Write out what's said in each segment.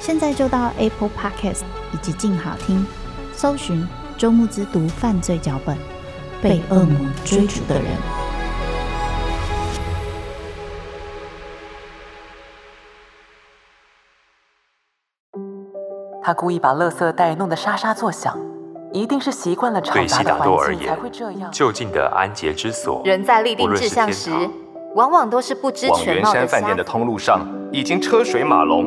现在就到 Apple Podcast 以及静好听，搜寻。周慕之读犯罪脚本，被恶魔追逐的人。他故意把垃圾袋弄得沙沙作响，一定是习惯了吵杂的环境才会这样。就近的安洁之所，人在立定志向时，往往都是不知全貌的。往圆山饭店的通路上已经车水马龙，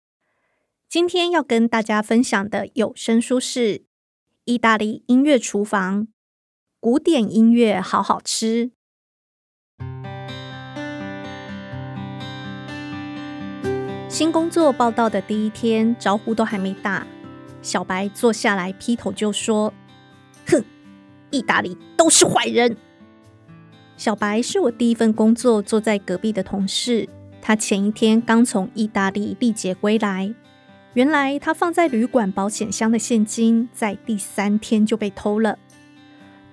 今天要跟大家分享的有声书是。意大利音乐厨房，古典音乐好好吃。新工作报到的第一天，招呼都还没打，小白坐下来劈头就说：“哼，意大利都是坏人。”小白是我第一份工作坐在隔壁的同事，他前一天刚从意大利历劫归来。原来他放在旅馆保险箱的现金，在第三天就被偷了。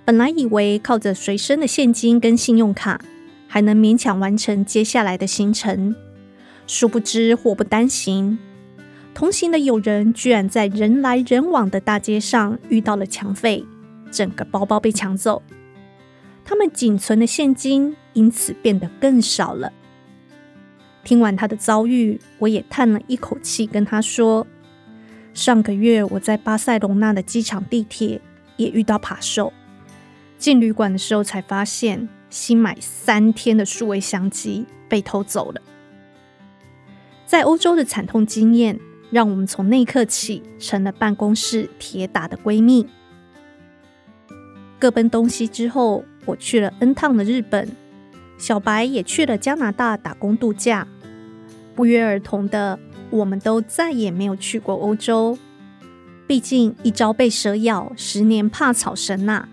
本来以为靠着随身的现金跟信用卡，还能勉强完成接下来的行程，殊不知祸不单行。同行的友人居然在人来人往的大街上遇到了抢匪，整个包包被抢走，他们仅存的现金因此变得更少了。听完他的遭遇，我也叹了一口气，跟他说：“上个月我在巴塞隆纳的机场地铁也遇到扒手，进旅馆的时候才发现新买三天的数位相机被偷走了。在欧洲的惨痛经验，让我们从那一刻起成了办公室铁打的闺蜜。各奔东西之后，我去了 N 趟的日本，小白也去了加拿大打工度假。”不约而同的，我们都再也没有去过欧洲。毕竟一朝被蛇咬，十年怕草绳呐、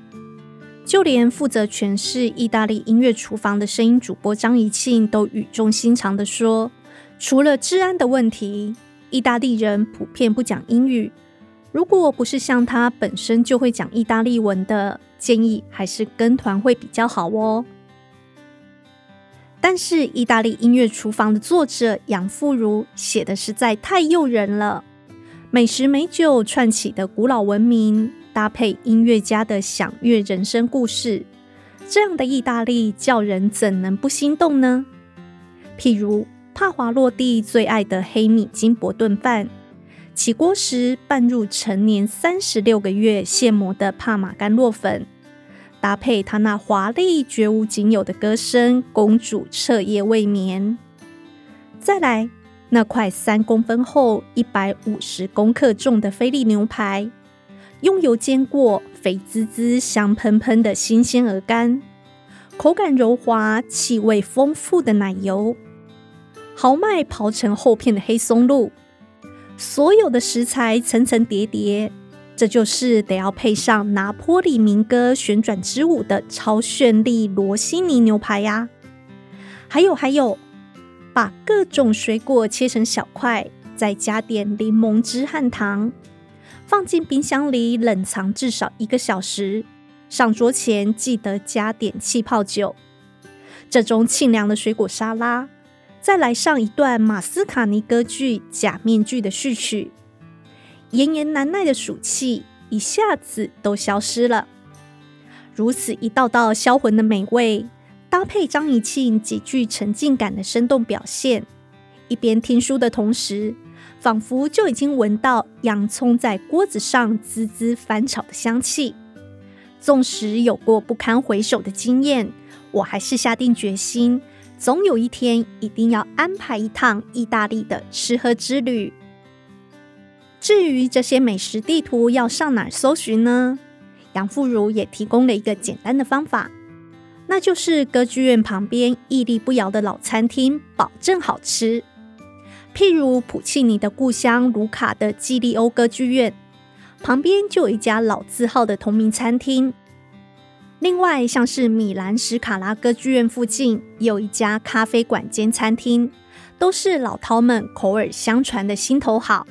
就连负责诠释意大利音乐厨房的声音主播张怡庆都语重心长的说：“除了治安的问题，意大利人普遍不讲英语。如果不是像他本身就会讲意大利文的，建议还是跟团会比较好哦。”但是，意大利音乐厨房的作者杨富如写的实在太诱人了。美食美酒串起的古老文明，搭配音乐家的享乐人生故事，这样的意大利叫人怎能不心动呢？譬如帕华洛蒂最爱的黑米金箔炖饭，起锅时拌入陈年三十六个月现磨的帕玛干酪粉。搭配他那华丽绝无仅有的歌声，公主彻夜未眠。再来那块三公分厚、一百五十公克重的菲力牛排，用油煎过，肥滋滋、香喷喷的新鲜鹅肝，口感柔滑、气味丰富的奶油，豪迈刨成厚片的黑松露，所有的食材层层叠叠。这就是得要配上拿坡里民歌旋转之舞的超绚丽罗西尼牛排呀！还有还有，把各种水果切成小块，再加点柠檬汁和糖，放进冰箱里冷藏至少一个小时，上桌前记得加点气泡酒。这种清凉的水果沙拉，再来上一段马斯卡尼歌剧《假面具》的序曲，炎炎难耐的暑气一下子都消失了。如此一道道销魂的美味，搭配张怡庆极具沉浸感的生动表现，一边听书的同时，仿佛就已经闻到洋葱在锅子上滋滋翻炒的香气。纵使有过不堪回首的经验，我还是下定决心，总有一天一定要安排一趟意大利的吃喝之旅。至于这些美食地图要上哪儿搜寻呢？杨富如也提供了一个简单的方法，那就是歌剧院旁边屹立不摇的老餐厅，保证好吃。譬如普契尼的故乡卢卡的基利欧歌剧院旁边就有一家老字号的同名餐厅。另外，像是米兰史卡拉歌剧院附近有一家咖啡馆兼餐厅，都是老饕们口耳相传的心头好。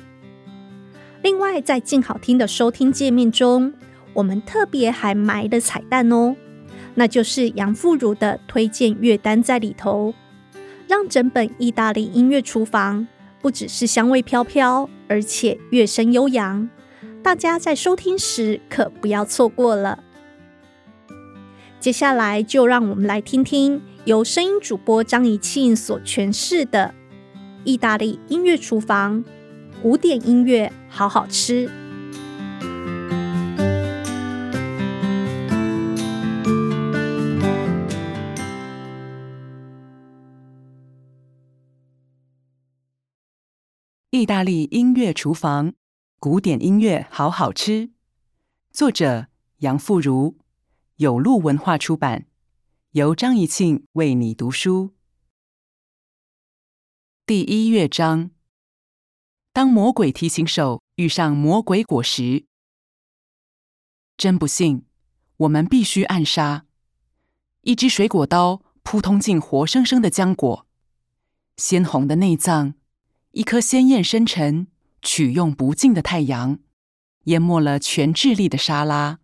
另外，在静好听的收听界面中，我们特别还埋了彩蛋哦，那就是杨富如的推荐乐单在里头，让整本意大利音乐厨房不只是香味飘飘，而且乐声悠扬。大家在收听时可不要错过了。接下来就让我们来听听由声音主播张怡庆所诠释的意大利音乐厨房，古典音乐好好吃。意大利音乐厨房，古典音乐好好吃。作者杨富如。有路文化出版，由张怡庆为你读书。第一乐章：当魔鬼提琴手遇上魔鬼果实，真不幸，我们必须暗杀。一支水果刀扑通进活生生的浆果，鲜红的内脏，一颗鲜艳深沉、取用不尽的太阳，淹没了全智利的沙拉。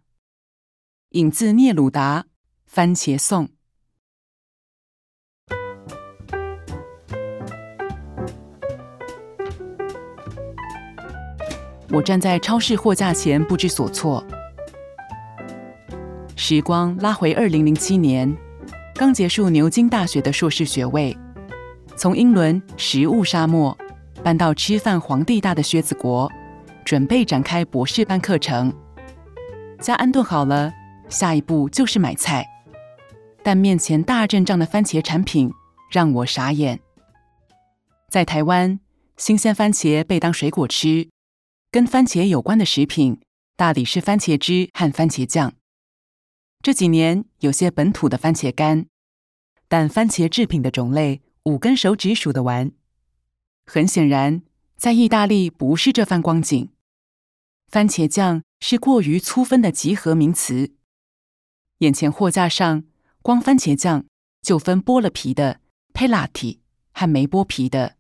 引自聂鲁达《番茄颂》。我站在超市货架前，不知所措。时光拉回二零零七年，刚结束牛津大学的硕士学位，从英伦食物沙漠搬到吃饭皇帝大的靴子国，准备展开博士班课程。家安顿好了。下一步就是买菜，但面前大阵仗的番茄产品让我傻眼。在台湾，新鲜番茄被当水果吃，跟番茄有关的食品大抵是番茄汁和番茄酱。这几年有些本土的番茄干，但番茄制品的种类五根手指数得完。很显然，在意大利不是这番光景，番茄酱是过于粗分的集合名词。眼前货架上，光番茄酱就分剥了皮的 pelati 和没剥皮的，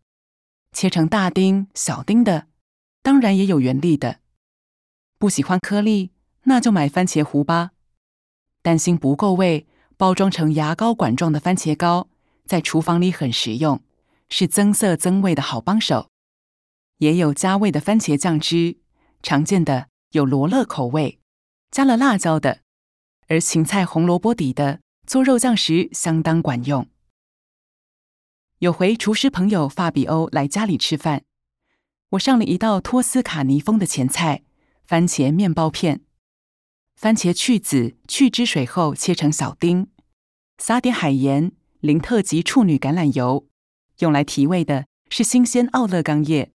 切成大丁、小丁的，当然也有原粒的。不喜欢颗粒，那就买番茄糊吧。担心不够味，包装成牙膏管状的番茄膏，在厨房里很实用，是增色增味的好帮手。也有加味的番茄酱汁，常见的有罗勒口味，加了辣椒的。而芹菜红萝卜底的做肉酱时相当管用。有回厨师朋友法比欧来家里吃饭，我上了一道托斯卡尼风的前菜——番茄面包片。番茄去籽去汁水后切成小丁，撒点海盐、零特级处女橄榄油，用来提味的是新鲜奥勒冈叶，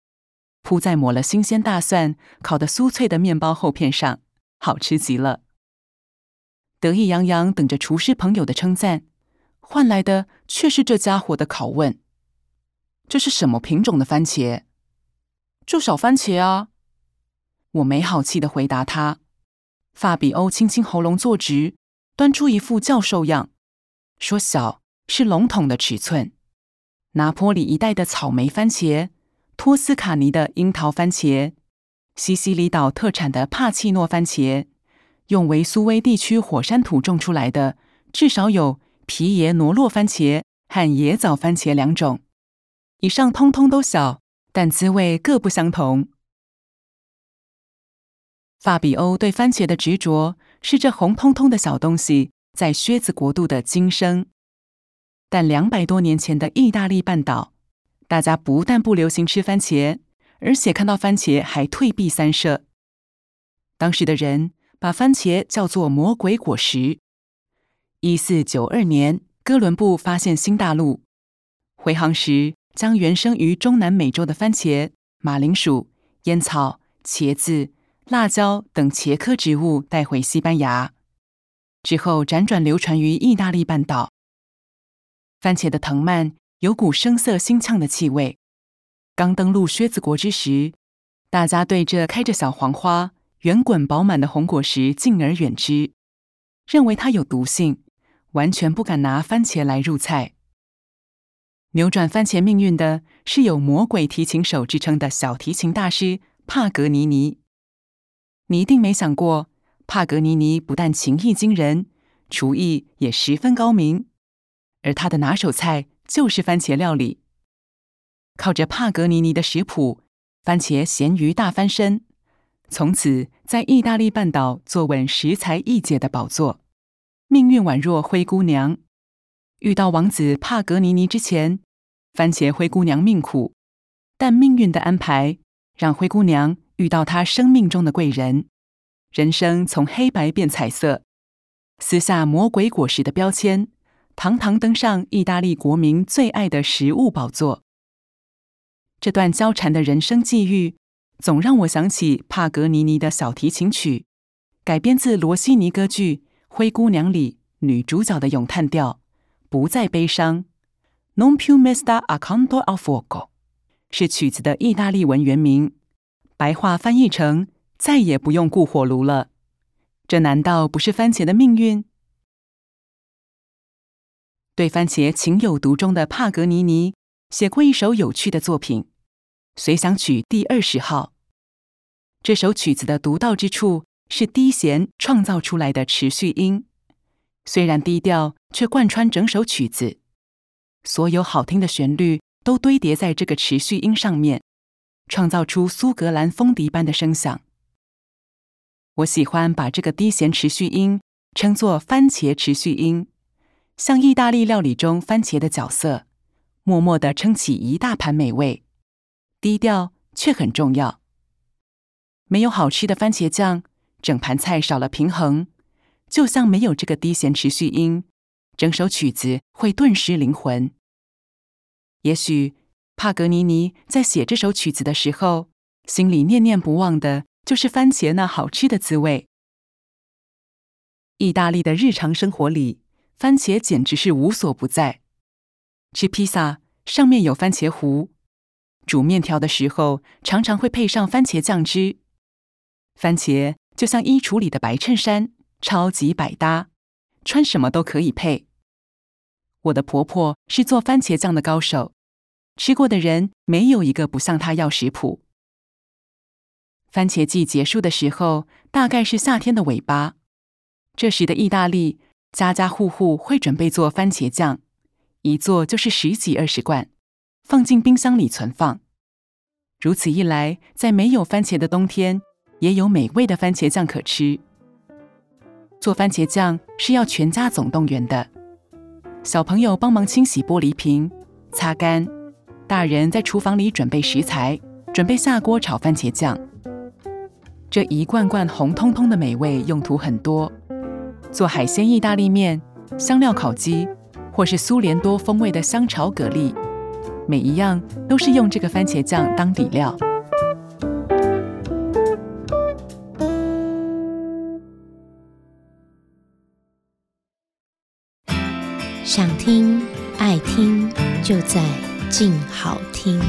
铺在抹了新鲜大蒜烤得酥脆的面包厚片上，好吃极了。得意洋洋等着厨师朋友的称赞，换来的却是这家伙的拷问：“这是什么品种的番茄？”“就小番茄啊！”我没好气地回答他。法比欧清清喉咙坐直，端出一副教授样，说：“小是笼统的尺寸。拿坡里一带的草莓番茄，托斯卡尼的樱桃番茄，西西里岛特产的帕契诺番茄。”用维苏威地区火山土种出来的，至少有皮耶罗诺番茄和椰枣番茄两种。以上通通都小，但滋味各不相同。法比欧对番茄的执着，是这红彤彤的小东西在靴子国度的今生。但两百多年前的意大利半岛，大家不但不流行吃番茄，而且看到番茄还退避三舍。当时的人把番茄叫做魔鬼果实。一四九二年，哥伦布发现新大陆，回航时将原生于中南美洲的番茄、马铃薯、烟草、茄子。辣椒等茄科植物带回西班牙之后，辗转流传于意大利半岛。番茄的藤蔓有股生涩腥呛的气味。刚登陆靴子国之时，大家对这开着小黄花、圆滚饱满的红果实敬而远之，认为它有毒性，完全不敢拿番茄来入菜。扭转番茄命运的是有“魔鬼提琴手”之称的小提琴大师帕格尼尼。你一定没想过，帕格尼尼不但琴艺惊人，厨艺也十分高明，而他的拿手菜就是番茄料理。靠着帕格尼尼的食谱，番茄咸鱼大翻身，从此在意大利半岛坐稳食材一姐的宝座。命运宛若灰姑娘，遇到王子帕格尼尼之前，番茄灰姑娘命苦，但命运的安排让灰姑娘。遇到他生命中的贵人，人生从黑白变彩色，撕下魔鬼果实的标签，堂堂登上意大利国民最爱的食物宝座。这段交缠的人生际遇，总让我想起帕格尼尼的小提琴曲，改编自罗西尼歌剧《灰姑娘》里女主角的咏叹调：“不再悲伤，Non più mesta accanto al fuoco”，是曲子的意大利文原名。白话翻译成“再也不用顾火炉了”，这难道不是番茄的命运？对番茄情有独钟的帕格尼尼写过一首有趣的作品《随想曲第二十号》。这首曲子的独到之处是低弦创造出来的持续音，虽然低调，却贯穿整首曲子。所有好听的旋律都堆叠在这个持续音上面。创造出苏格兰风笛般的声响。我喜欢把这个低弦持续音称作番茄持续音，像意大利料理中番茄的角色，默默地撑起一大盘美味，低调却很重要。没有好吃的番茄酱，整盘菜少了平衡，就像没有这个低弦持续音，整首曲子会顿失灵魂。也许。帕格尼尼在写这首曲子的时候，心里念念不忘的就是番茄那好吃的滋味。意大利的日常生活里，番茄简直是无所不在。吃披萨上面有番茄糊，煮面条的时候常常会配上番茄酱汁。番茄就像衣橱里的白衬衫，超级百搭，穿什么都可以配。我的婆婆是做番茄酱的高手。吃过的人没有一个不向她要食谱。番茄季结束的时候，大概是夏天的尾巴。这时的意大利，家家户户会准备做番茄酱，一做就是十几二十罐，放进冰箱里存放。如此一来，在没有番茄的冬天，也有美味的番茄酱可吃。做番茄酱是要全家总动员的，小朋友帮忙清洗玻璃瓶，擦干。大人在厨房里准备食材，准备下锅炒番茄酱。这一罐罐红彤彤的美味用途很多，做海鲜意大利面、香料烤鸡，或是苏联多风味的香炒蛤蜊，每一样都是用这个番茄酱当底料。在静好听。